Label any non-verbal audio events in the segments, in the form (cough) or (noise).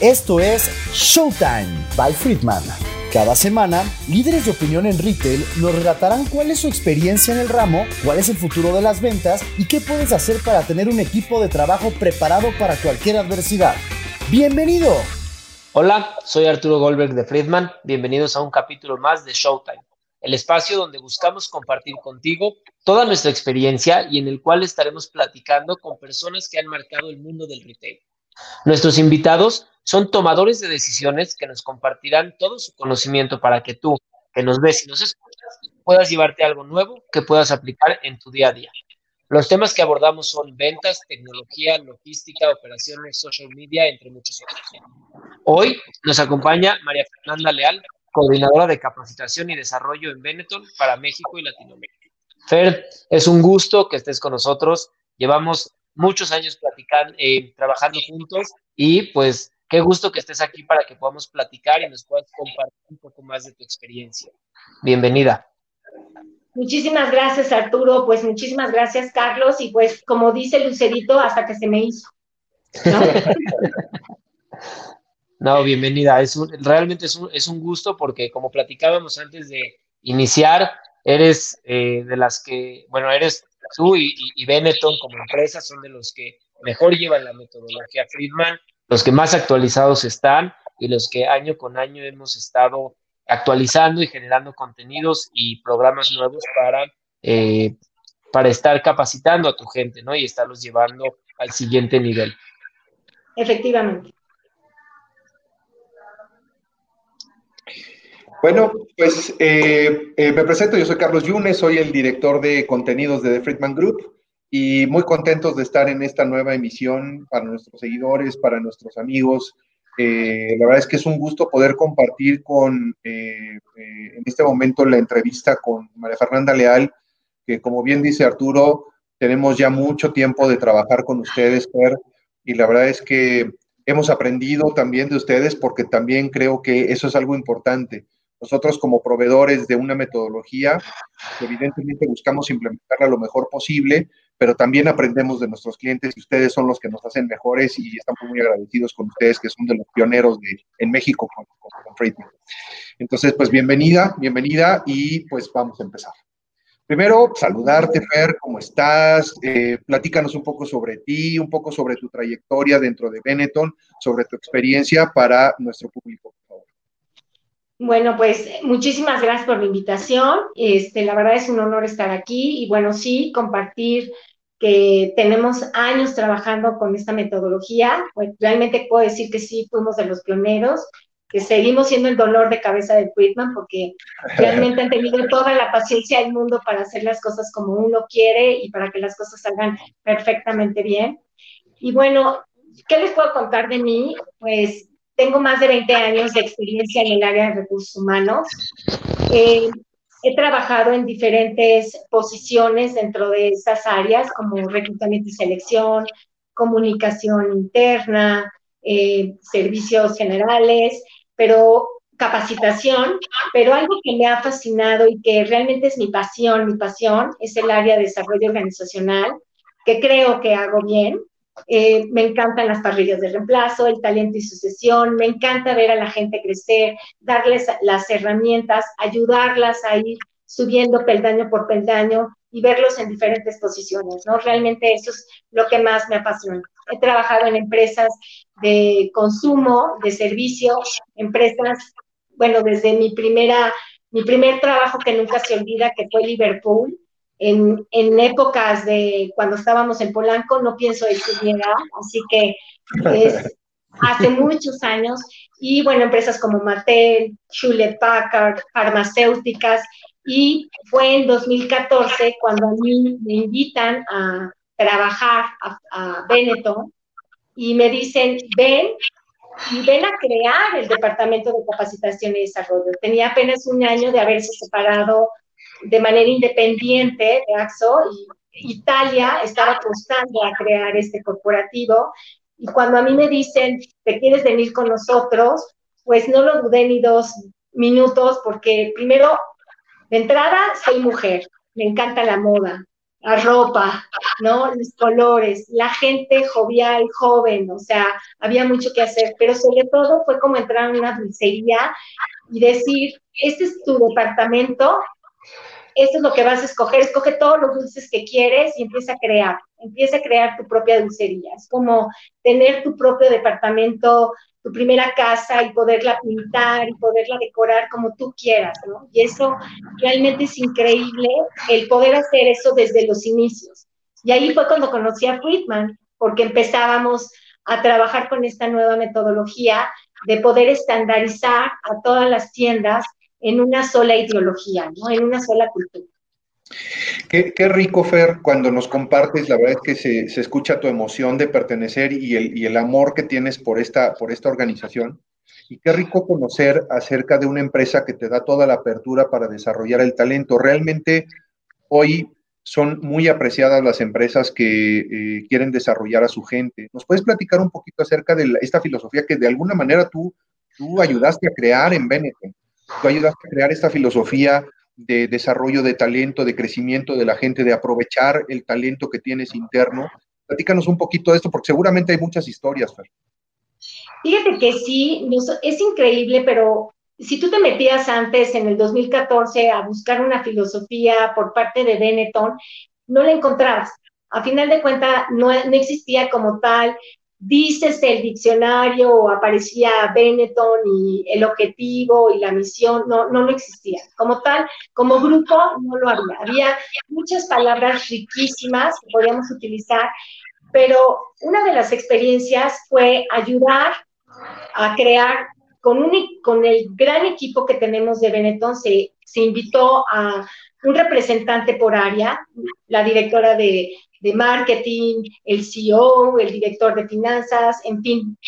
Esto es Showtime by Friedman. Cada semana, líderes de opinión en retail nos relatarán cuál es su experiencia en el ramo, cuál es el futuro de las ventas y qué puedes hacer para tener un equipo de trabajo preparado para cualquier adversidad. ¡Bienvenido! Hola, soy Arturo Goldberg de Friedman. Bienvenidos a un capítulo más de Showtime, el espacio donde buscamos compartir contigo toda nuestra experiencia y en el cual estaremos platicando con personas que han marcado el mundo del retail. Nuestros invitados son tomadores de decisiones que nos compartirán todo su conocimiento para que tú, que nos ves y nos escuchas, puedas llevarte algo nuevo que puedas aplicar en tu día a día. Los temas que abordamos son ventas, tecnología, logística, operaciones, social media, entre muchos otros. Hoy nos acompaña María Fernanda Leal, coordinadora de capacitación y desarrollo en Benetton para México y Latinoamérica. Fer, es un gusto que estés con nosotros. Llevamos muchos años platicando, eh, trabajando juntos y pues qué gusto que estés aquí para que podamos platicar y nos puedas compartir un poco más de tu experiencia. Bienvenida. Muchísimas gracias, Arturo. Pues muchísimas gracias, Carlos. Y pues, como dice Lucerito, hasta que se me hizo. No, (laughs) bienvenida. Es realmente es un, es un, gusto porque, como platicábamos antes de iniciar, eres eh, de las que, bueno, eres tú y, y, Benetton como empresa son de los que mejor llevan la metodología Friedman, los que más actualizados están y los que año con año hemos estado actualizando y generando contenidos y programas nuevos para, eh, para estar capacitando a tu gente, ¿no? Y estarlos llevando al siguiente nivel. Efectivamente. Bueno, pues eh, eh, me presento, yo soy Carlos Yunes, soy el director de contenidos de The Friedman Group y muy contentos de estar en esta nueva emisión para nuestros seguidores, para nuestros amigos. Eh, la verdad es que es un gusto poder compartir con, en este momento, la entrevista con María Fernanda Leal, que como bien dice Arturo, tenemos ya mucho tiempo de trabajar con ustedes, Fer, y la verdad es que hemos aprendido también de ustedes porque también creo que eso es algo importante nosotros como proveedores de una metodología, evidentemente buscamos implementarla lo mejor posible, pero también aprendemos de nuestros clientes y ustedes son los que nos hacen mejores y estamos muy agradecidos con ustedes que son de los pioneros de, en México con, con, Entonces, pues bienvenida, bienvenida y pues vamos a empezar. Primero, saludarte, Fer, ¿cómo estás? Eh, platícanos un poco sobre ti, un poco sobre tu trayectoria dentro de Benetton, sobre tu experiencia para nuestro público. Bueno, pues muchísimas gracias por la invitación. Este, la verdad es un honor estar aquí y bueno, sí, compartir que tenemos años trabajando con esta metodología. Pues realmente puedo decir que sí, fuimos de los pioneros, que seguimos siendo el dolor de cabeza de Friedman porque (laughs) realmente han tenido toda la paciencia del mundo para hacer las cosas como uno quiere y para que las cosas salgan perfectamente bien. Y bueno, ¿qué les puedo contar de mí? Pues tengo más de 20 años de experiencia en el área de recursos humanos. Eh, he trabajado en diferentes posiciones dentro de esas áreas, como reclutamiento y selección, comunicación interna, eh, servicios generales, pero capacitación, pero algo que me ha fascinado y que realmente es mi pasión, mi pasión es el área de desarrollo organizacional, que creo que hago bien, eh, me encantan las parrillas de reemplazo, el talento y sucesión, me encanta ver a la gente crecer, darles las herramientas, ayudarlas a ir subiendo peldaño por peldaño y verlos en diferentes posiciones, ¿no? Realmente eso es lo que más me apasiona. He trabajado en empresas de consumo, de servicio, empresas, bueno, desde mi primera, mi primer trabajo que nunca se olvida, que fue Liverpool, en, en, épocas de cuando estábamos en Polanco, no pienso decir mi edad, así que es (laughs) hace muchos años. Y bueno, empresas como Mattel, Hewlett Packard, farmacéuticas. Y fue en 2014 cuando a mí me invitan a trabajar a, a Benetton y me dicen, ven y ven a crear el Departamento de Capacitación y Desarrollo. Tenía apenas un año de haberse separado de manera independiente de AXO Italia estaba apostando a crear este corporativo. Y cuando a mí me dicen, ¿te quieres venir con nosotros? Pues no lo dudé ni dos minutos porque primero, de entrada, soy mujer, me encanta la moda, la ropa, ¿no? Los colores, la gente jovial, joven, o sea, había mucho que hacer, pero sobre todo fue como entrar en una dulcería y decir, este es tu departamento, esto es lo que vas a escoger, escoge todos los dulces que quieres y empieza a crear, empieza a crear tu propia dulcería. Es como tener tu propio departamento, tu primera casa y poderla pintar y poderla decorar como tú quieras, ¿no? Y eso realmente es increíble, el poder hacer eso desde los inicios. Y ahí fue cuando conocí a Friedman, porque empezábamos a trabajar con esta nueva metodología de poder estandarizar a todas las tiendas en una sola ideología, ¿no? En una sola cultura. Qué, rico, Fer, cuando nos compartes, la verdad es que se, se escucha tu emoción de pertenecer y el, y el, amor que tienes por esta, por esta organización. Y qué rico conocer acerca de una empresa que te da toda la apertura para desarrollar el talento. Realmente hoy son muy apreciadas las empresas que eh, quieren desarrollar a su gente. ¿Nos puedes platicar un poquito acerca de esta filosofía que de alguna manera tú, tú ayudaste a crear en Benetton? Tú ayudaste a crear esta filosofía de desarrollo de talento, de crecimiento de la gente, de aprovechar el talento que tienes interno. Platícanos un poquito de esto, porque seguramente hay muchas historias, Fer. Fíjate que sí, es increíble, pero si tú te metías antes, en el 2014, a buscar una filosofía por parte de Benetton, no la encontrabas. A final de cuentas, no, no existía como tal dices el diccionario aparecía Benetton y el objetivo y la misión, no, no lo existía. Como tal, como grupo no lo había. Había muchas palabras riquísimas que podíamos utilizar, pero una de las experiencias fue ayudar a crear con, un, con el gran equipo que tenemos de Benetton, se, se invitó a un representante por área, la directora de de marketing, el CEO, el director de finanzas, en fin,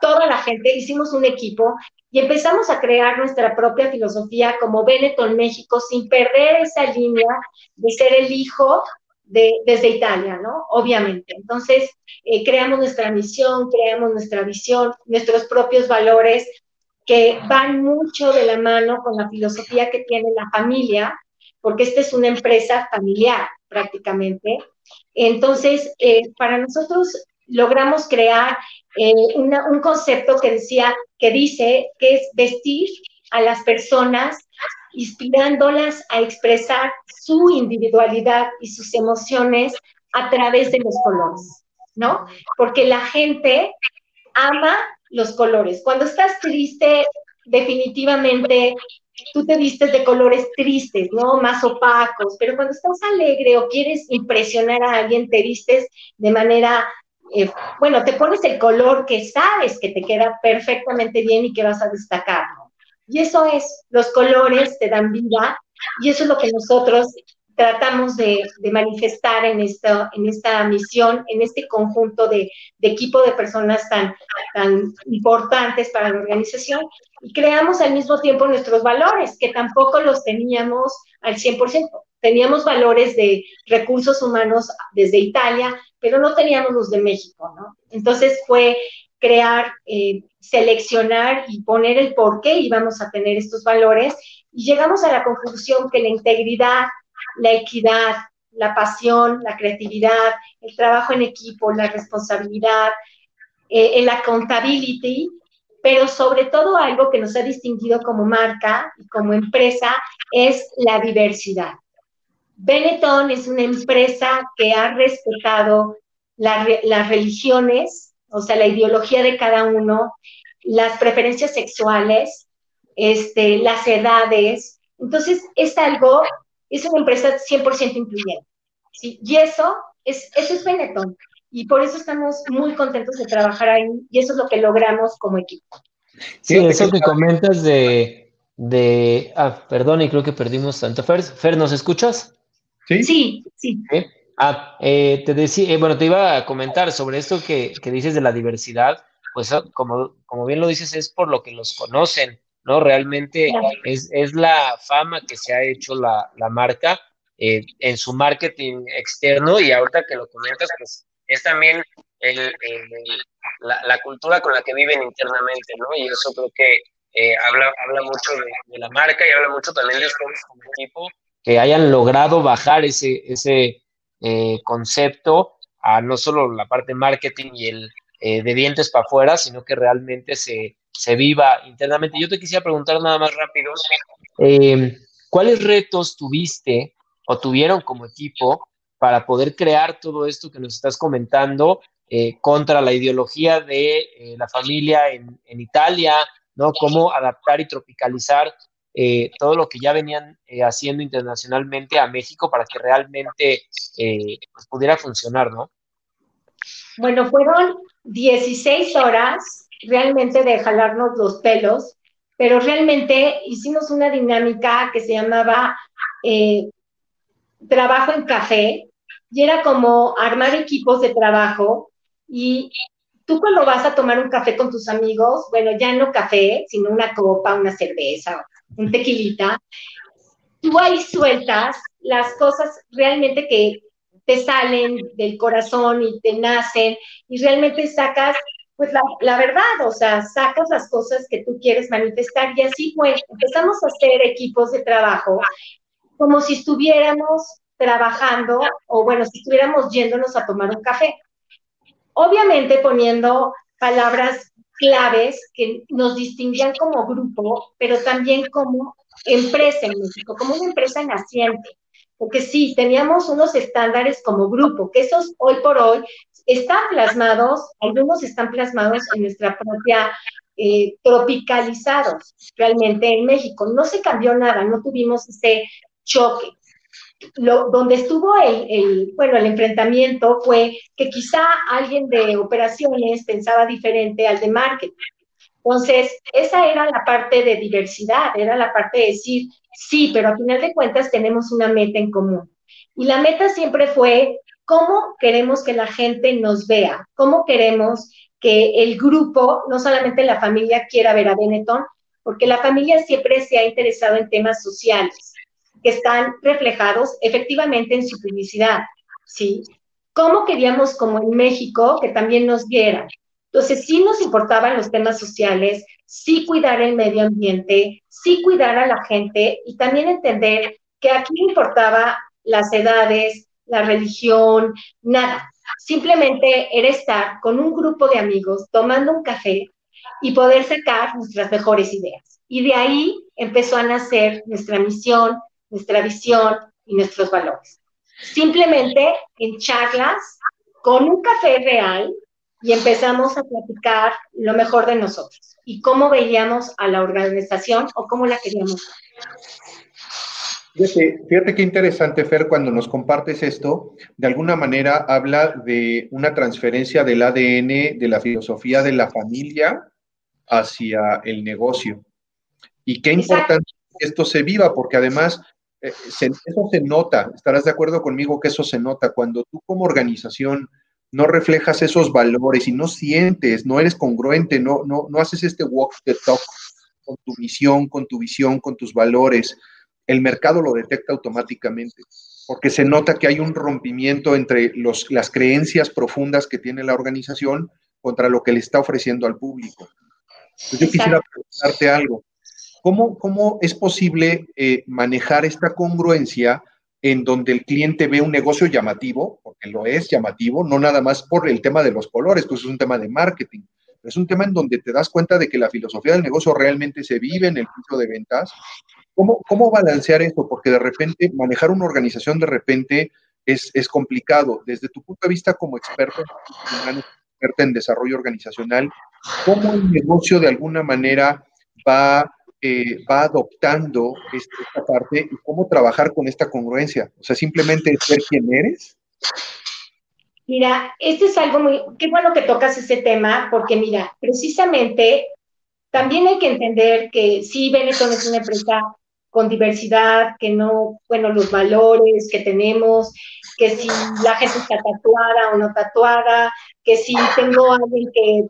toda la gente, hicimos un equipo y empezamos a crear nuestra propia filosofía como Benetton México sin perder esa línea de ser el hijo de, desde Italia, ¿no? Obviamente. Entonces, eh, creamos nuestra misión, creamos nuestra visión, nuestros propios valores que van mucho de la mano con la filosofía que tiene la familia, porque esta es una empresa familiar prácticamente, entonces, eh, para nosotros logramos crear eh, un concepto que decía, que dice que es vestir a las personas inspirándolas a expresar su individualidad y sus emociones a través de los colores, ¿no? Porque la gente ama los colores. Cuando estás triste, definitivamente tú te vistes de colores tristes, ¿no? Más opacos, pero cuando estás alegre o quieres impresionar a alguien, te vistes de manera, eh, bueno, te pones el color que sabes que te queda perfectamente bien y que vas a destacar, ¿no? Y eso es, los colores te dan vida y eso es lo que nosotros tratamos de, manifestar en esta, en esta misión, en este conjunto de, equipo de personas tan, tan importantes para la organización y creamos al mismo tiempo nuestros valores, que tampoco los teníamos al 100%. Teníamos valores de recursos humanos desde Italia, pero no teníamos los de México, ¿no? Entonces fue crear, eh, seleccionar y poner el por qué íbamos a tener estos valores y llegamos a la conclusión que la integridad, la equidad, la pasión, la creatividad, el trabajo en equipo, la responsabilidad, eh, el accountability, pero sobre todo algo que nos ha distinguido como marca y como empresa es la diversidad. Benetton es una empresa que ha respetado las religiones, o sea, la ideología de cada uno, las preferencias sexuales, este, las edades. Entonces, es algo es una empresa 100% incluyente. ¿sí? Y eso es, eso es Benetton. Y por eso estamos muy contentos de trabajar ahí y eso es lo que logramos como equipo. Sí, eso que comentas de, de, ah, perdón, y creo que perdimos tanto. Fer, Fer ¿nos escuchas? Sí. Sí, sí. Ah, eh, te decía, eh, bueno, te iba a comentar sobre esto que, que dices de la diversidad, pues ah, como, como bien lo dices, es por lo que los conocen, ¿no? Realmente es, la fama que se ha hecho la, marca eh, en su marketing externo y ahorita que lo comentas, pues es también la, cultura con la que viven internamente, ¿no? Y eso creo que eh, habla, habla mucho de, la marca y habla mucho también de ustedes como equipo que hayan logrado bajar ese, ese, eh, concepto a no solo la parte marketing y el eh, de dientes para afuera, sino que realmente se, se, viva internamente. Yo te quisiera preguntar nada más rápido, eh, ¿cuáles retos tuviste o tuvieron como equipo para poder crear todo esto que nos estás comentando contra la ideología de la familia en, en, Italia, ¿no? Cómo adaptar y tropicalizar eh, todo lo que ya venían eh, haciendo internacionalmente a México para que realmente eh, pues, pudiera funcionar, ¿no? Bueno, fueron 16 horas realmente de jalarnos los pelos, pero realmente hicimos una dinámica que se llamaba trabajo en café y era como armar equipos de trabajo y tú cuando vas a tomar un café con tus amigos, bueno, ya no café, sino una copa, una cerveza, un tequilita, tú ahí sueltas las cosas realmente que te salen del corazón y te nacen y realmente sacas pues la, la, verdad, o sea, sacas las cosas que tú quieres manifestar y así pues empezamos a hacer equipos de trabajo como si estuviéramos trabajando o bueno, si estuviéramos yéndonos a tomar un café. Obviamente poniendo palabras claves que nos distinguían como grupo, pero también como empresa en México, como una empresa naciente. Porque sí, teníamos unos estándares como grupo, que esos hoy por hoy están plasmados, algunos están plasmados en nuestra propia, eh, tropicalizados realmente en México. No se cambió nada, no tuvimos ese choque lo, donde estuvo el, bueno, el enfrentamiento fue que quizá alguien de operaciones pensaba diferente al de marketing. Entonces, esa era la parte de diversidad, era la parte de decir, sí, pero a final de cuentas tenemos una meta en común. Y la meta siempre fue cómo queremos que la gente nos vea, cómo queremos que el grupo, no solamente la familia, quiera ver a Benetton, porque la familia siempre se ha interesado en temas sociales que están reflejados efectivamente en su publicidad, ¿sí? ¿Cómo queríamos, como en México, que también nos vieran? Entonces, sí nos importaban los temas sociales, sí cuidar el medio ambiente, sí cuidar a la gente y también entender que aquí importaba las edades, la religión, nada. Simplemente era estar con un grupo de amigos tomando un café y poder sacar nuestras mejores ideas. Y de ahí empezó a nacer nuestra misión, nuestra visión y nuestros valores. Simplemente en charlas, con un café real, y empezamos a platicar lo mejor de nosotros y cómo veíamos a la organización o cómo la queríamos. Fíjate, fíjate qué interesante, Fer, cuando nos compartes esto, de alguna manera habla de una transferencia del ADN, de la filosofía de la familia hacia el negocio. Y qué importante que esto se viva, porque además eh, eso se nota, estarás de acuerdo conmigo que eso se nota cuando tú como organización no reflejas esos valores y no sientes, no eres congruente, no, no, no haces este walk the talk con tu misión, con tu visión, con tus valores, el mercado lo detecta automáticamente, porque se nota que hay un rompimiento entre los, las creencias profundas que tiene la organización contra lo que le está ofreciendo al público. yo quisiera preguntarte algo. ¿Cómo, es posible eh, manejar esta congruencia en donde el cliente ve un negocio llamativo, porque lo es llamativo, no nada más por el tema de los colores, pues es un tema de marketing, es un tema en donde te das cuenta de que la filosofía del negocio realmente se vive en el piso de ventas. ¿Cómo, cómo balancear esto? Porque de repente manejar una organización de repente es, es complicado. Desde tu punto de vista como experto, experta en desarrollo organizacional, ¿cómo el negocio de alguna manera va eh, va adoptando esta, parte y cómo trabajar con esta congruencia? O sea, simplemente ser quien eres. Mira, este es algo muy, qué bueno que tocas ese tema, porque mira, precisamente también hay que entender que sí, Benetton es una empresa con diversidad, que no, bueno, los valores que tenemos, que si la gente está tatuada o no tatuada, que si tengo alguien que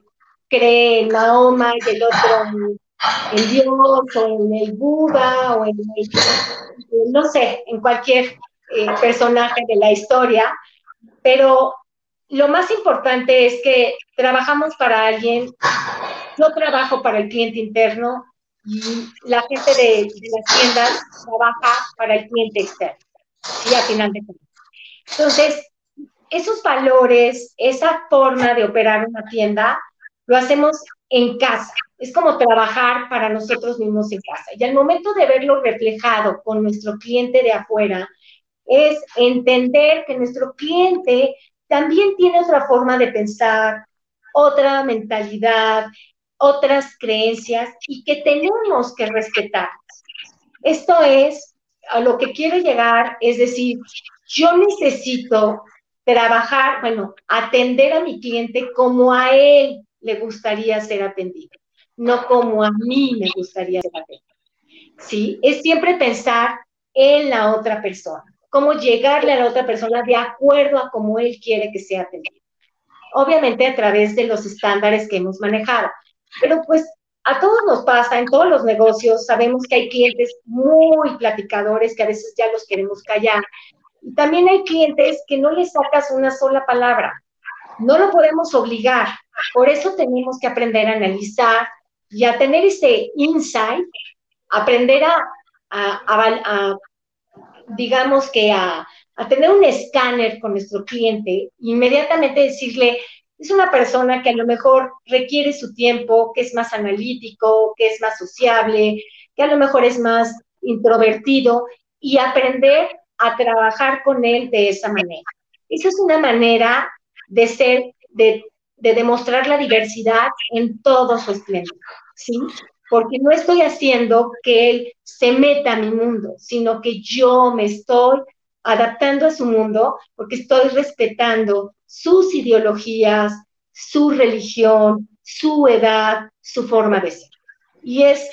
cree en Mahoma y el otro en Dios o en el Buda o en el, no sé, en cualquier eh, personaje de la historia, pero lo más importante es que trabajamos para alguien, yo trabajo para el cliente interno y la gente de, las tiendas trabaja para el cliente externo, sí, a final de cuentas. Entonces, esos valores, esa forma de operar una tienda, lo hacemos en casa. Es como trabajar para nosotros mismos en casa. Y al momento de verlo reflejado con nuestro cliente de afuera, es entender que nuestro cliente también tiene otra forma de pensar, otra mentalidad, otras creencias y que tenemos que respetar. Esto es a lo que quiero llegar, es decir, yo necesito trabajar, bueno, atender a mi cliente como a él le gustaría ser atendido, no como a mí me gustaría ser atendido. ¿Sí? Es siempre pensar en la otra persona, cómo llegarle a la otra persona de acuerdo a cómo él quiere que sea atendido. Obviamente a través de los estándares que hemos manejado. Pero pues a todos nos pasa, en todos los negocios, sabemos que hay clientes muy platicadores que a veces ya los queremos callar. Y también hay clientes que no les sacas una sola palabra. No lo podemos obligar. Por eso tenemos que aprender a analizar y a tener ese insight, aprender a, digamos que a, a tener un escáner con nuestro cliente, inmediatamente decirle, es una persona que a lo mejor requiere su tiempo, que es más analítico, que es más sociable, que a lo mejor es más introvertido y aprender a trabajar con él de esa manera. Esa es una manera de ser, de, demostrar la diversidad en todos sus esplendor, ¿sí? Porque no estoy haciendo que él se meta a mi mundo, sino que yo me estoy adaptando a su mundo porque estoy respetando sus ideologías, su religión, su edad, su forma de ser. Y es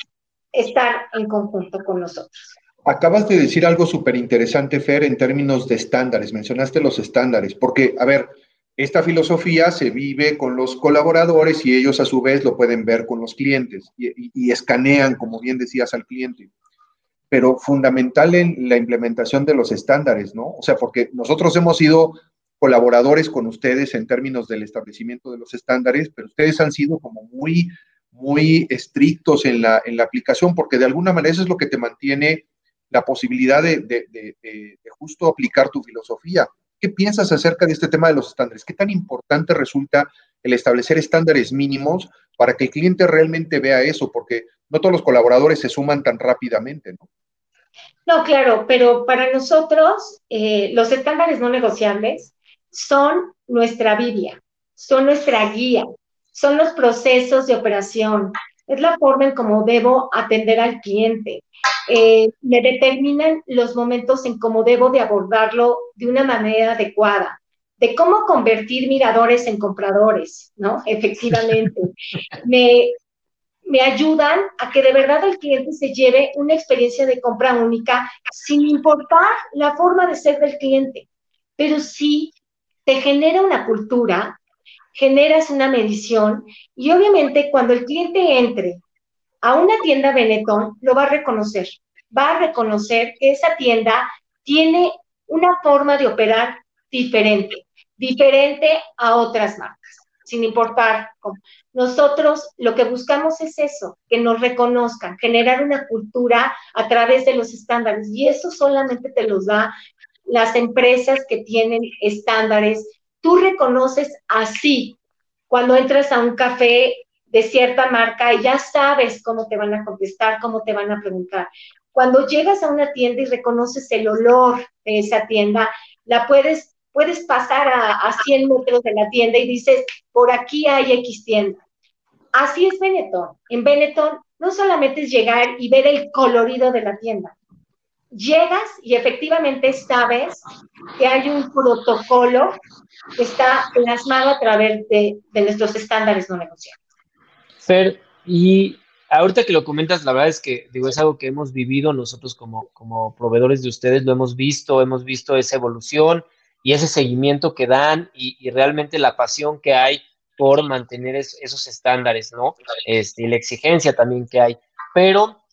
estar en conjunto con nosotros. Acabas de decir algo súper interesante, Fer, en términos de estándares. Mencionaste los estándares, porque, a ver, esta filosofía se vive con los colaboradores y ellos a su vez lo pueden ver con los clientes y, y escanean, como bien decías, al cliente pero fundamental en la implementación de los estándares, ¿no? O sea, porque nosotros hemos sido colaboradores con ustedes en términos del establecimiento de los estándares, pero ustedes han sido como muy, muy estrictos en la, en la aplicación, porque de alguna manera eso es lo que te mantiene la posibilidad de, de, de, justo aplicar tu filosofía. ¿Qué piensas acerca de este tema de los estándares? ¿Qué tan importante resulta el establecer estándares mínimos para que el cliente realmente vea eso? Porque no todos los colaboradores se suman tan rápidamente, ¿no? No, claro, pero para nosotros eh, los estándares no negociables son nuestra Biblia, son nuestra guía, son los procesos de operación, es la forma en cómo debo atender al cliente. Eh, me determinan los momentos en cómo debo de abordarlo de una manera adecuada, de cómo convertir miradores en compradores, ¿no? Efectivamente. (laughs) me, me ayudan a que de verdad el cliente se lleve una experiencia de compra única sin importar la forma de ser del cliente. Pero sí te genera una cultura, generas una medición y obviamente cuando el cliente entre a una tienda Benetton, lo va a reconocer. Va a reconocer que esa tienda tiene una forma de operar diferente, diferente a otras marcas sin importar. Nosotros lo que buscamos es eso, que nos reconozcan, generar una cultura a través de los estándares. Y eso solamente te los da las empresas que tienen estándares. Tú reconoces así cuando entras a un café de cierta marca y ya sabes cómo te van a contestar, cómo te van a preguntar. Cuando llegas a una tienda y reconoces el olor de esa tienda, la puedes puedes pasar a, 100 metros de la tienda y dices, por aquí hay X tienda. Así es Benetton. En Benetton no solamente es llegar y ver el colorido de la tienda. Llegas y efectivamente sabes que hay un protocolo que está plasmado a través de, nuestros estándares no negociables. Fer, y ahorita que lo comentas, la verdad es que digo, es algo que hemos vivido nosotros como, como proveedores de ustedes, lo hemos visto, hemos visto esa evolución, y ese seguimiento que dan y, realmente la pasión que hay por mantener esos estándares, ¿no? Este, y la exigencia también que hay. Pero,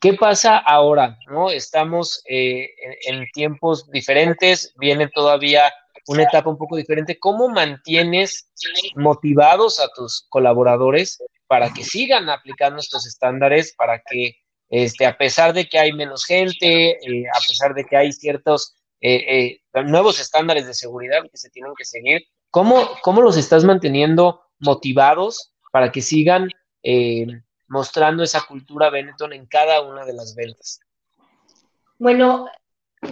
¿qué pasa ahora? ¿No? Estamos eh, en, tiempos diferentes, viene todavía una etapa un poco diferente. ¿Cómo mantienes motivados a tus colaboradores para que sigan aplicando estos estándares, para que, este, a pesar de que hay menos gente, eh, a pesar de que hay ciertos eh, eh, nuevos estándares de seguridad que se tienen que seguir. ¿Cómo, cómo los estás manteniendo motivados para que sigan eh, mostrando esa cultura Benetton en cada una de las ventas? Bueno,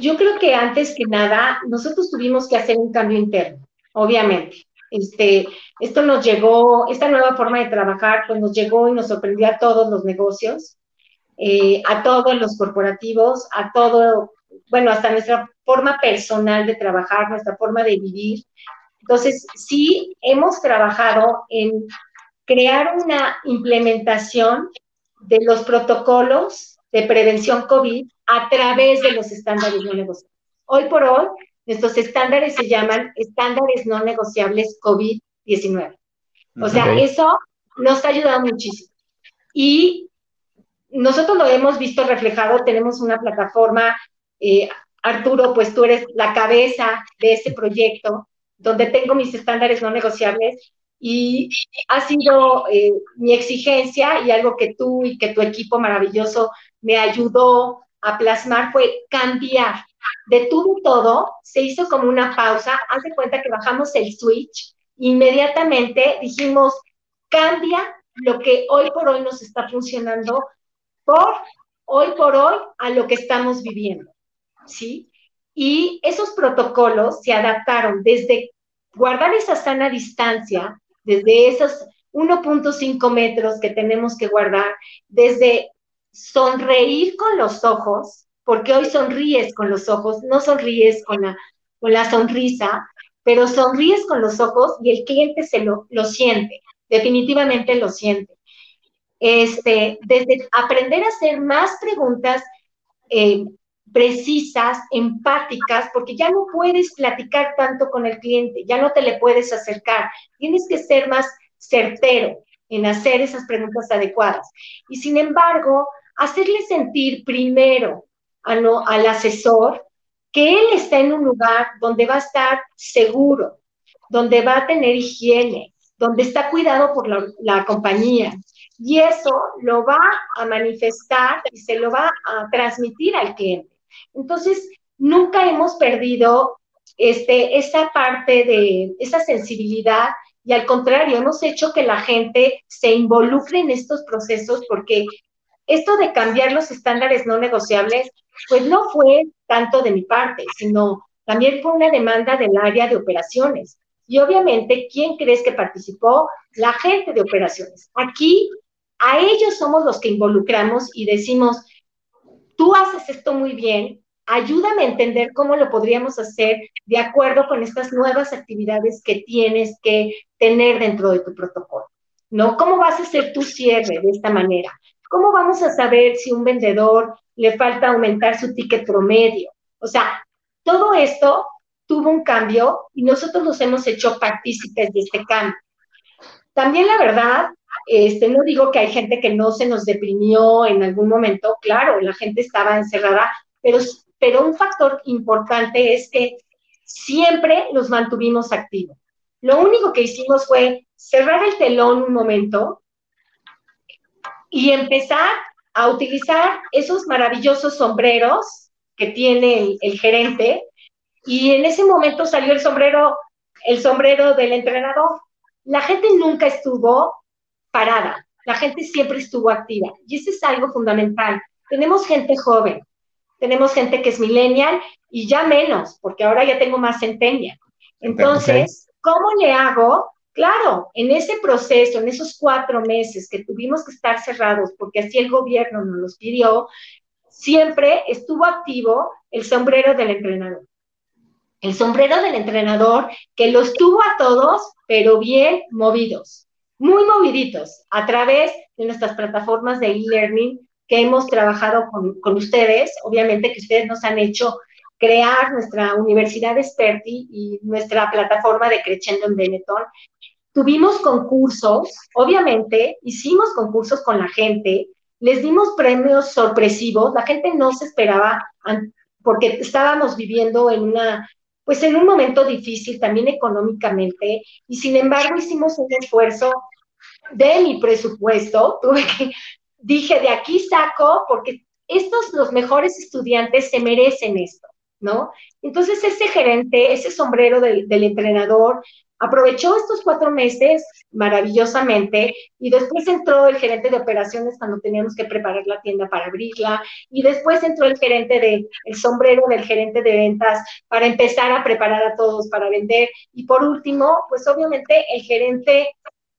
yo creo que antes que nada, nosotros tuvimos que hacer un cambio interno, obviamente. Este, esto nos llegó, esta nueva forma de trabajar, pues nos llegó y nos sorprendió a todos los negocios, eh, a todos los corporativos, a todo, bueno, hasta nuestra forma personal de trabajar, nuestra forma de vivir. Entonces, sí hemos trabajado en crear una implementación de los protocolos de prevención COVID a través de los estándares no negociables. Hoy por hoy, nuestros estándares se llaman estándares no negociables COVID-19. O sea, eso nos ha ayudado muchísimo. Y nosotros lo hemos visto reflejado, tenemos una plataforma, eh, Arturo, pues tú eres la cabeza de ese proyecto, donde tengo mis estándares no negociables y ha sido eh, mi exigencia y algo que tú y que tu equipo maravilloso me ayudó a plasmar fue cambiar. Detuvo todo, se hizo como una pausa, haz de cuenta que bajamos el switch, inmediatamente dijimos, cambia lo que hoy por hoy nos está funcionando por hoy por hoy a lo que estamos viviendo, ¿sí? Y esos protocolos se adaptaron desde guardar esa sana distancia, desde esos 1.5 metros que tenemos que guardar, desde sonreír con los ojos, porque hoy sonríes con los ojos, no sonríes con la, con la sonrisa, pero sonríes con los ojos y el cliente se lo, lo siente, definitivamente lo siente. Este, desde aprender a hacer más preguntas eh, precisas, empáticas, porque ya no puedes platicar tanto con el cliente, ya no te le puedes acercar, tienes que ser más certero en hacer esas preguntas adecuadas. Y sin embargo, hacerle sentir primero al asesor que él está en un lugar donde va a estar seguro, donde va a tener higiene, donde está cuidado por la compañía. Y eso lo va a manifestar y se lo va a transmitir al cliente. Entonces, nunca hemos perdido este, esa parte de esa sensibilidad y al contrario, hemos hecho que la gente se involucre en estos procesos porque esto de cambiar los estándares no negociables, pues no fue tanto de mi parte, sino también fue una demanda del área de operaciones. Y obviamente, ¿quién crees que participó? La gente de operaciones. Aquí, a ellos somos los que involucramos y decimos, tú haces esto muy bien, ayúdame a entender cómo lo podríamos hacer de acuerdo con estas nuevas actividades que tienes que tener dentro de tu protocolo. ¿No? ¿Cómo vas a hacer tu cierre de esta manera? ¿Cómo vamos a saber si un vendedor le falta aumentar su ticket promedio? O sea, todo esto tuvo un cambio y nosotros nos hemos hecho partícipes de este cambio. También la verdad este, no digo que hay gente que no se nos deprimió en algún momento, claro, la gente estaba encerrada, pero, pero un factor importante es que siempre los mantuvimos activos. Lo único que hicimos fue cerrar el telón un momento y empezar a utilizar esos maravillosos sombreros que tiene el, el gerente. Y en ese momento salió el sombrero, el sombrero del entrenador. La gente nunca estuvo parada. La gente siempre estuvo activa y eso es algo fundamental. Tenemos gente joven, tenemos gente que es millennial y ya menos, porque ahora ya tengo más centenia. Entonces, ¿cómo le hago? Claro, en ese proceso, en esos cuatro meses que tuvimos que estar cerrados, porque así el gobierno nos los pidió, siempre estuvo activo el sombrero del entrenador. El sombrero del entrenador que los tuvo a todos, pero bien movidos muy moviditos a través de nuestras plataformas de e-learning que hemos trabajado con, con, ustedes. Obviamente que ustedes nos han hecho crear nuestra Universidad Experti y nuestra plataforma de Creciendo en Benetton. Tuvimos concursos, obviamente, hicimos concursos con la gente, les dimos premios sorpresivos, la gente no se esperaba porque estábamos viviendo en una pues en un momento difícil también económicamente, y sin embargo hicimos un esfuerzo de mi presupuesto, (laughs) tuve que, dije, de aquí saco, porque estos, los mejores estudiantes, se merecen esto. ¿no? Entonces ese gerente, ese sombrero del, del entrenador, aprovechó estos cuatro meses maravillosamente y después entró el gerente de operaciones cuando teníamos que preparar la tienda para abrirla y después entró el gerente de el sombrero del gerente de ventas para empezar a preparar a todos para vender y por último pues obviamente el gerente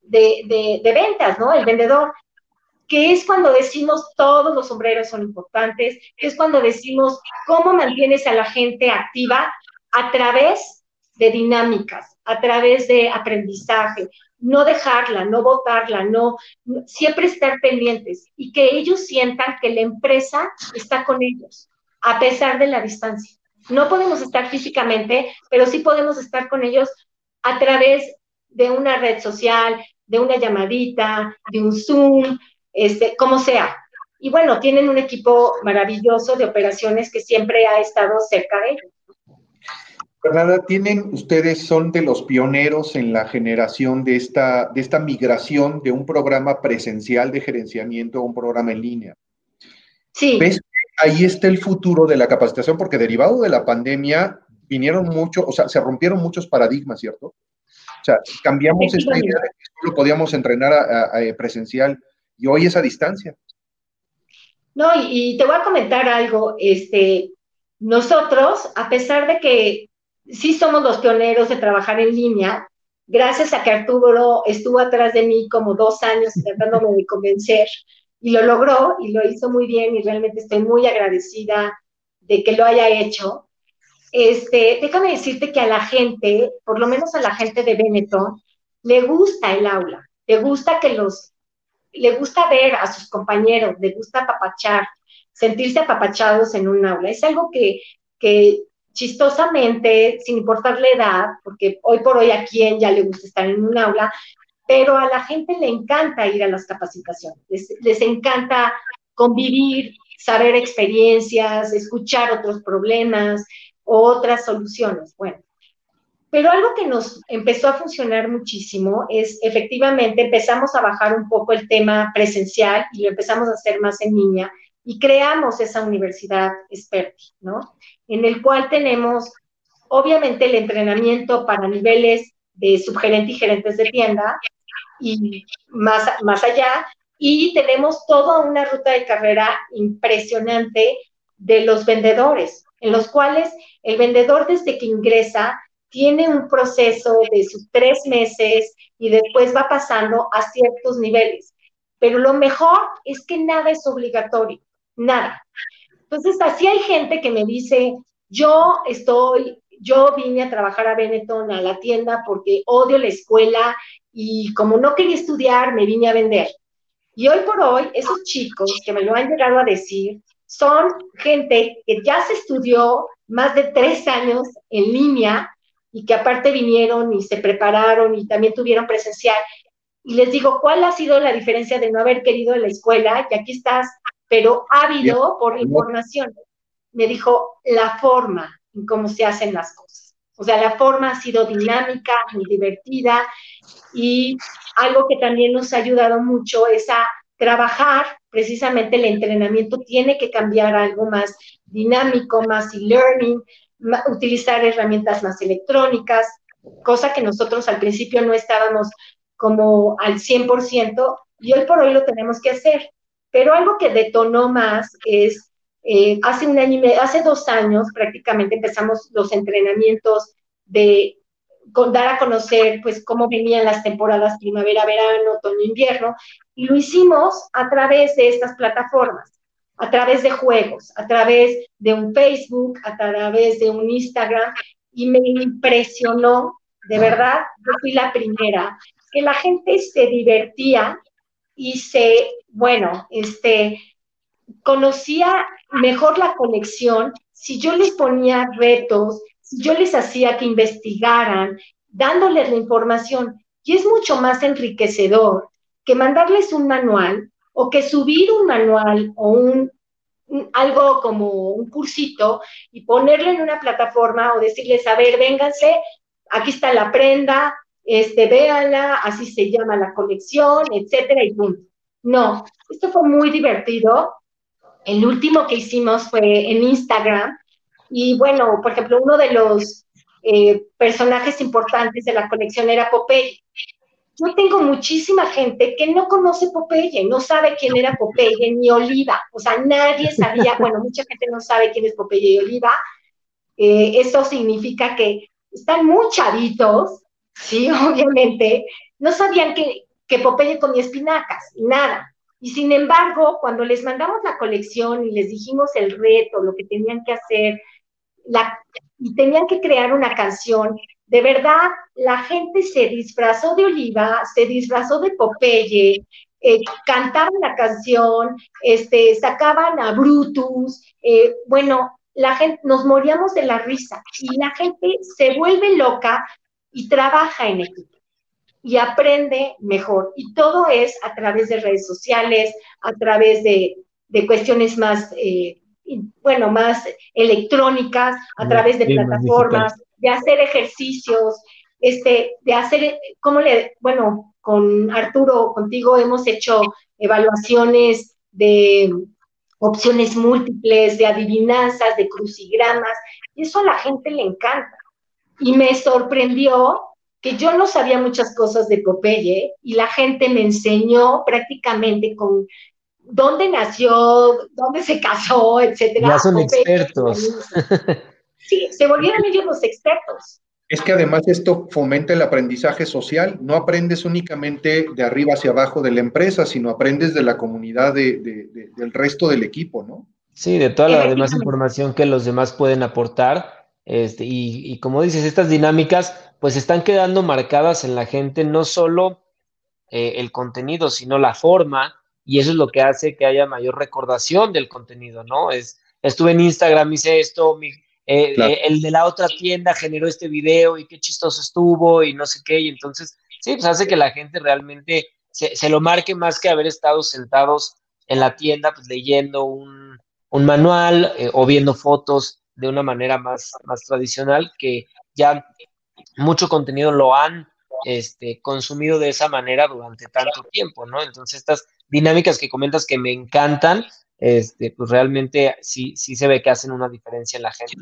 de, de ventas, ¿no? El vendedor que es cuando decimos todos los sombreros son importantes, que es cuando decimos cómo mantienes a la gente activa a través de dinámicas, a través de aprendizaje, no dejarla, no votarla, no, siempre estar pendientes y que ellos sientan que la empresa está con ellos, a pesar de la distancia. No podemos estar físicamente, pero sí podemos estar con ellos a través de una red social, de una llamadita, de un Zoom, este, como sea. Y bueno, tienen un equipo maravilloso de operaciones que siempre ha estado cerca de ellos. Fernanda, tienen ustedes son de los pioneros en la generación de esta, de esta migración de un programa presencial de gerenciamiento a un programa en línea. Sí. ¿Ves? Ahí está el futuro de la capacitación, porque derivado de la pandemia vinieron mucho, o sea, se rompieron muchos paradigmas, ¿cierto? O sea, cambiamos esta idea de que solo podíamos entrenar a, presencial y hoy es a distancia. No, y, y, te voy a comentar algo, este, nosotros, a pesar de que sí somos los pioneros de trabajar en línea, gracias a que Arturo estuvo atrás de mí como dos años tratándome de convencer y lo logró y lo hizo muy bien y realmente estoy muy agradecida de que lo haya hecho. Este, déjame decirte que a la gente, por lo menos a la gente de Benetton, le gusta el aula, le gusta que los, le gusta ver a sus compañeros, le gusta apapachar, sentirse apapachados en un aula. Es algo que, que chistosamente, sin importar la edad, porque hoy por hoy a quien ya le gusta estar en un aula, pero a la gente le encanta ir a las capacitaciones, les, encanta convivir, saber experiencias, escuchar otros problemas, otras soluciones. Bueno, pero algo que nos empezó a funcionar muchísimo es efectivamente empezamos a bajar un poco el tema presencial y lo empezamos a hacer más en línea y creamos esa universidad Experti, ¿no? En el cual tenemos, obviamente, el entrenamiento para niveles de subgerente y gerentes de tienda y más, más allá, y tenemos toda una ruta de carrera impresionante de los vendedores, en los cuales el vendedor desde que ingresa tiene un proceso de sus tres meses y después va pasando a ciertos niveles. Pero lo mejor es que nada es obligatorio nada. Entonces, así hay gente que me dice, yo estoy, yo vine a trabajar a Benetton, a la tienda, porque odio la escuela y como no quería estudiar, me vine a vender. Y hoy por hoy, esos chicos que me lo han llegado a decir, son gente que ya se estudió más de tres años en línea y que aparte vinieron y se prepararon y también tuvieron presencial. Y les digo, ¿cuál ha sido la diferencia de no haber querido la escuela? Y aquí estás pero ávido por información. Me dijo la forma en cómo se hacen las cosas. O sea, la forma ha sido dinámica, muy divertida y algo que también nos ha ayudado mucho es a trabajar, precisamente el entrenamiento tiene que cambiar algo más dinámico, más e-learning, utilizar herramientas más electrónicas, cosa que nosotros al principio no estábamos como al 100% y hoy por hoy lo tenemos que hacer. Pero algo que detonó más es, eh, hace hace dos años prácticamente empezamos los entrenamientos de dar a conocer pues cómo venían las temporadas primavera, verano, otoño, invierno, y lo hicimos a través de estas plataformas, a través de juegos, a través de un Facebook, a través de un Instagram, y me impresionó, de verdad, yo fui la primera, que la gente se divertía y se, bueno, este, conocía mejor la conexión si yo les ponía retos, si yo les hacía que investigaran, dándoles la información. Y es mucho más enriquecedor que mandarles un manual o que subir un manual o un, algo como un cursito y ponerlo en una plataforma o decirles, a ver, vénganse, aquí está la prenda, este, véala, así se llama la colección, etcétera, y punto. No, esto fue muy divertido. El último que hicimos fue en Instagram Y bueno, por ejemplo, uno de los eh, personajes importantes de la colección era Popeye. Yo tengo muchísima gente que no conoce Popeye, no sabe quién era Popeye ni Oliva. O sea, nadie sabía, (laughs) bueno, mucha gente no sabe quién es Popeye y Oliva. Eh, eso significa que están muy chavitos, sí, (laughs) obviamente, no sabían que, que Popeye comía espinacas nada. Y sin embargo, cuando les mandamos la colección y les dijimos el reto, lo que tenían que hacer, la, y tenían que crear una canción, de verdad, la gente se disfrazó de Oliva, se disfrazó de Popeye, eh, cantaban la canción, este, sacaban a Brutus, eh, bueno, la gente, nos moríamos de la risa y la gente se vuelve loca y trabaja en equipo y aprende mejor. Y todo es a través de redes sociales, a través de, cuestiones más, eh, bueno, más electrónicas, a través de plataformas, de hacer ejercicios, este, de hacer, ¿cómo le, bueno, con Arturo, contigo hemos hecho evaluaciones de opciones múltiples, de adivinanzas, de crucigramas, y eso a la gente le encanta. Y me sorprendió que yo no sabía muchas cosas de Popeye y la gente me enseñó prácticamente con dónde nació, dónde se casó, etcétera. Ya son expertos. Sí, se volvieron ellos los expertos. Es que además esto fomenta el aprendizaje social. No aprendes únicamente de arriba hacia abajo de la empresa, sino aprendes de la comunidad de, del resto del equipo, ¿no? Sí, de toda la demás información que los demás pueden aportar. Este, y, y como dices, estas dinámicas pues están quedando marcadas en la gente no solo eh, el contenido, sino la forma, y eso es lo que hace que haya mayor recordación del contenido, ¿no? Es, estuve en Instagram, hice esto, mi, eh, eh, el de la otra tienda generó este video y qué chistoso estuvo y no sé qué, y entonces, sí, pues hace que la gente realmente se, lo marque más que haber estado sentados en la tienda, pues leyendo un, un manual o viendo fotos de una manera más, más tradicional, que ya mucho contenido lo han este, consumido de esa manera durante tanto tiempo, ¿no? Entonces estas dinámicas que comentas que me encantan, este, pues realmente sí, sí se ve que hacen una diferencia en la gente.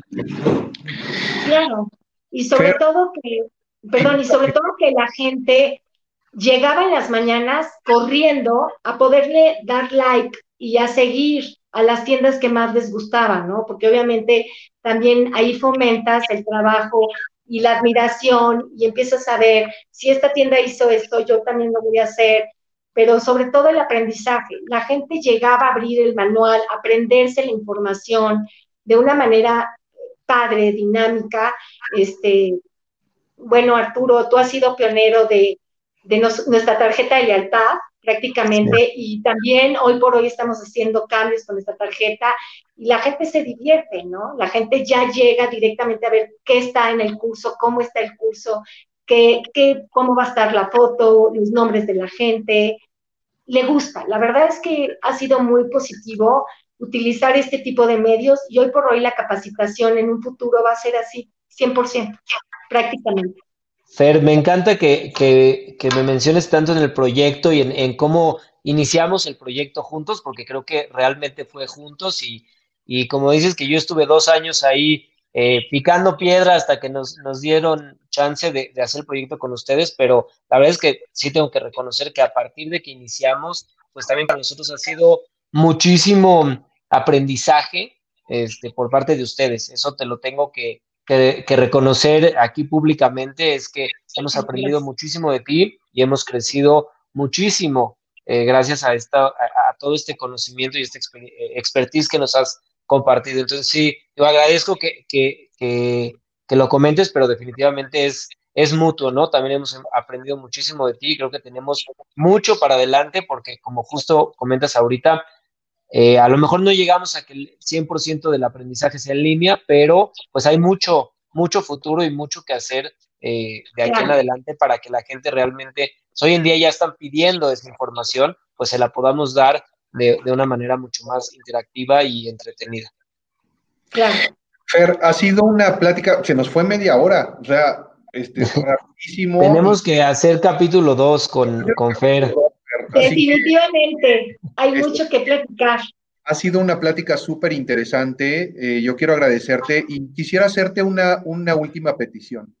Claro, y sobre todo que, perdón, y sobre todo que la gente llegaba en las mañanas corriendo a poderle dar like y a seguir a las tiendas que más les gustaban, ¿no? Porque obviamente también ahí fomentas el trabajo y la admiración y empiezas a ver, si esta tienda hizo esto, yo también lo voy a hacer, pero sobre todo el aprendizaje. La gente llegaba a abrir el manual, a aprenderse la información de una manera padre, dinámica. Este, bueno, Arturo, tú has sido pionero de, de nuestra tarjeta de lealtad, prácticamente, y también hoy por hoy estamos haciendo cambios con esta tarjeta y la gente se divierte, ¿no? La gente ya llega directamente a ver qué está en el curso, cómo está el curso, qué, qué, cómo va a estar la foto, los nombres de la gente. Le gusta. La verdad es que ha sido muy positivo utilizar este tipo de medios y hoy por hoy la capacitación en un futuro va a ser así, 100%, prácticamente. Fer, me encanta que, que, que, me menciones tanto en el proyecto y en, en, cómo iniciamos el proyecto juntos, porque creo que realmente fue juntos y, y como dices que yo estuve dos años ahí eh, picando piedra hasta que nos, nos dieron chance de, de, hacer el proyecto con ustedes, pero la verdad es que sí tengo que reconocer que a partir de que iniciamos, pues también para nosotros ha sido muchísimo aprendizaje este, por parte de ustedes. Eso te lo tengo que, que, que reconocer aquí públicamente, es que hemos aprendido muchísimo de ti y hemos crecido muchísimo eh, gracias a, esta, a, a, todo este conocimiento y esta eh, expertise que nos has compartido. Entonces, sí, yo agradezco que, que, que, que, lo comentes, pero definitivamente es, es mutuo, ¿no? También hemos aprendido muchísimo de ti, creo que tenemos mucho para adelante, porque como justo comentas ahorita, eh, a lo mejor no llegamos a que el 100% del aprendizaje sea en línea, pero pues hay mucho, mucho futuro y mucho que hacer eh, de aquí en adelante para que la gente realmente, pues, hoy en día ya están pidiendo esa información, pues se la podamos dar de, de, una manera mucho más interactiva y entretenida. Claro. Fer, ha sido una plática, se nos fue media hora, o sea, este, (laughs) rapidísimo. Tenemos que hacer capítulo 2 con, con Fer. Definitivamente, hay mucho que platicar. Ha sido una plática súper interesante. Eh, yo quiero agradecerte y quisiera hacerte una, una última petición.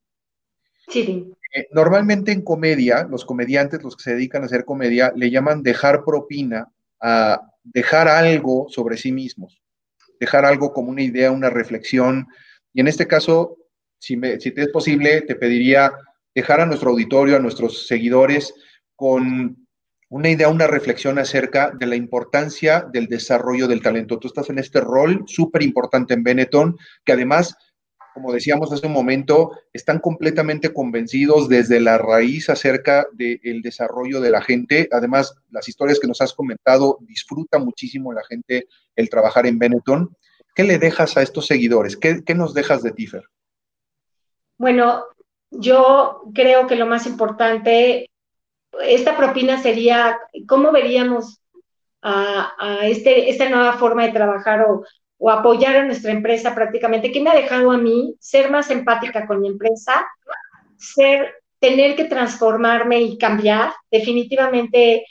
Sí. Eh, normalmente en comedia, los comediantes, los que se dedican a hacer comedia, le llaman dejar propina a dejar algo sobre sí mismos, dejar algo como una idea, una reflexión. Y en este caso, si, me, si te es posible, te pediría dejar a nuestro auditorio, a nuestros seguidores, con una idea, una reflexión acerca de la importancia del desarrollo del talento. Tú estás en este rol súper importante en Benetton, que además como decíamos hace un momento, están completamente convencidos desde la raíz acerca del desarrollo de la gente. Además, las historias que nos has comentado, disfruta muchísimo la gente el trabajar en Benetton. ¿Qué le dejas a estos seguidores? ¿Qué, nos dejas de Tifer? Bueno, yo creo que lo más importante, esta propina sería, ¿cómo veríamos a, este, esta nueva forma de trabajar o apoyar a nuestra empresa prácticamente, que me ha dejado a mí ser más empática con mi empresa, ser, tener que transformarme y cambiar. Definitivamente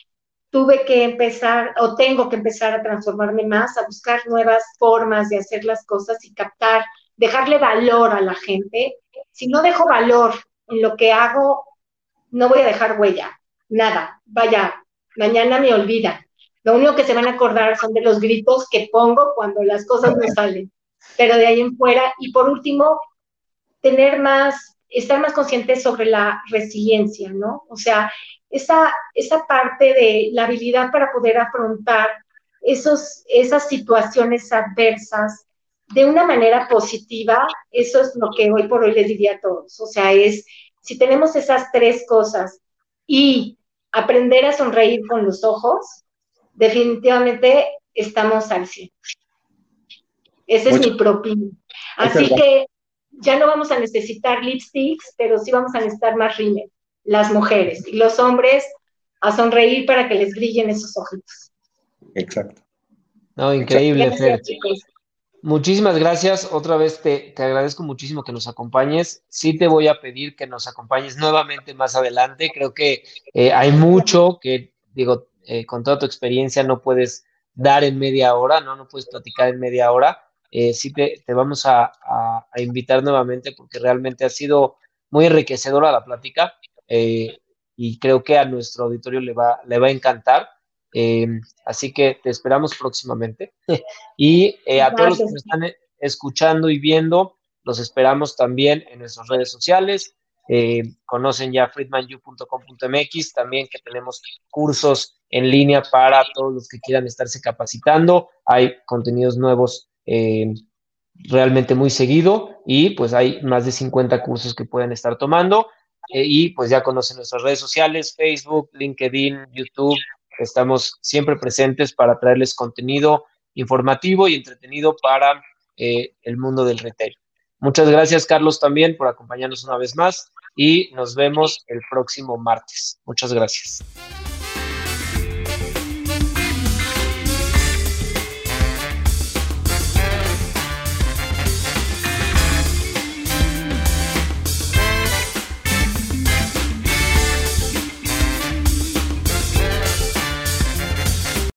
tuve que empezar o tengo que empezar a transformarme más, a buscar nuevas formas de hacer las cosas y captar, dejarle valor a la gente. Si no dejo valor en lo que hago, no voy a dejar huella, nada. Vaya, mañana me olvida. Lo único que se van a acordar son de los gritos que pongo cuando las cosas no salen. Pero de ahí en fuera, y por último, tener más, estar más conscientes sobre la resiliencia, ¿no? O sea, esa, esa parte de la habilidad para poder afrontar esos, esas situaciones adversas de una manera positiva, eso es lo que hoy por hoy les diría a todos. O sea, es, si tenemos esas tres cosas y aprender a sonreír con los ojos, definitivamente estamos al 100. Ese es mi propio. Así que ya no vamos a necesitar lipsticks, pero sí vamos a necesitar más rímel, las mujeres y los hombres a sonreír para que les brillen esos ojitos. Exacto. No, increíble, Fer. Muchísimas gracias. Otra vez te, agradezco muchísimo que nos acompañes. Sí te voy a pedir que nos acompañes nuevamente más adelante. Creo que eh, hay mucho que, digo, eh, con toda tu experiencia no puedes dar en media hora, ¿no? No puedes platicar en media hora. Eh, sí te, vamos a, invitar nuevamente porque realmente ha sido muy enriquecedora la plática eh, y creo que a nuestro auditorio le va, le va a encantar. Así que te esperamos próximamente. (laughs) y a todos los que nos están escuchando y viendo, los esperamos también en nuestras redes sociales. conocen ya friedmanu.com.mx, también que tenemos cursos en línea para todos los que quieran estarse capacitando. Hay contenidos nuevos eh, realmente muy seguido y pues hay más de 50 cursos que pueden estar tomando. Eh, y pues ya conocen nuestras redes sociales, Facebook, LinkedIn, YouTube. Estamos siempre presentes para traerles contenido informativo y entretenido para eh, el mundo del retail. Muchas gracias, Carlos, también por acompañarnos una vez más y nos vemos el próximo martes. Muchas gracias.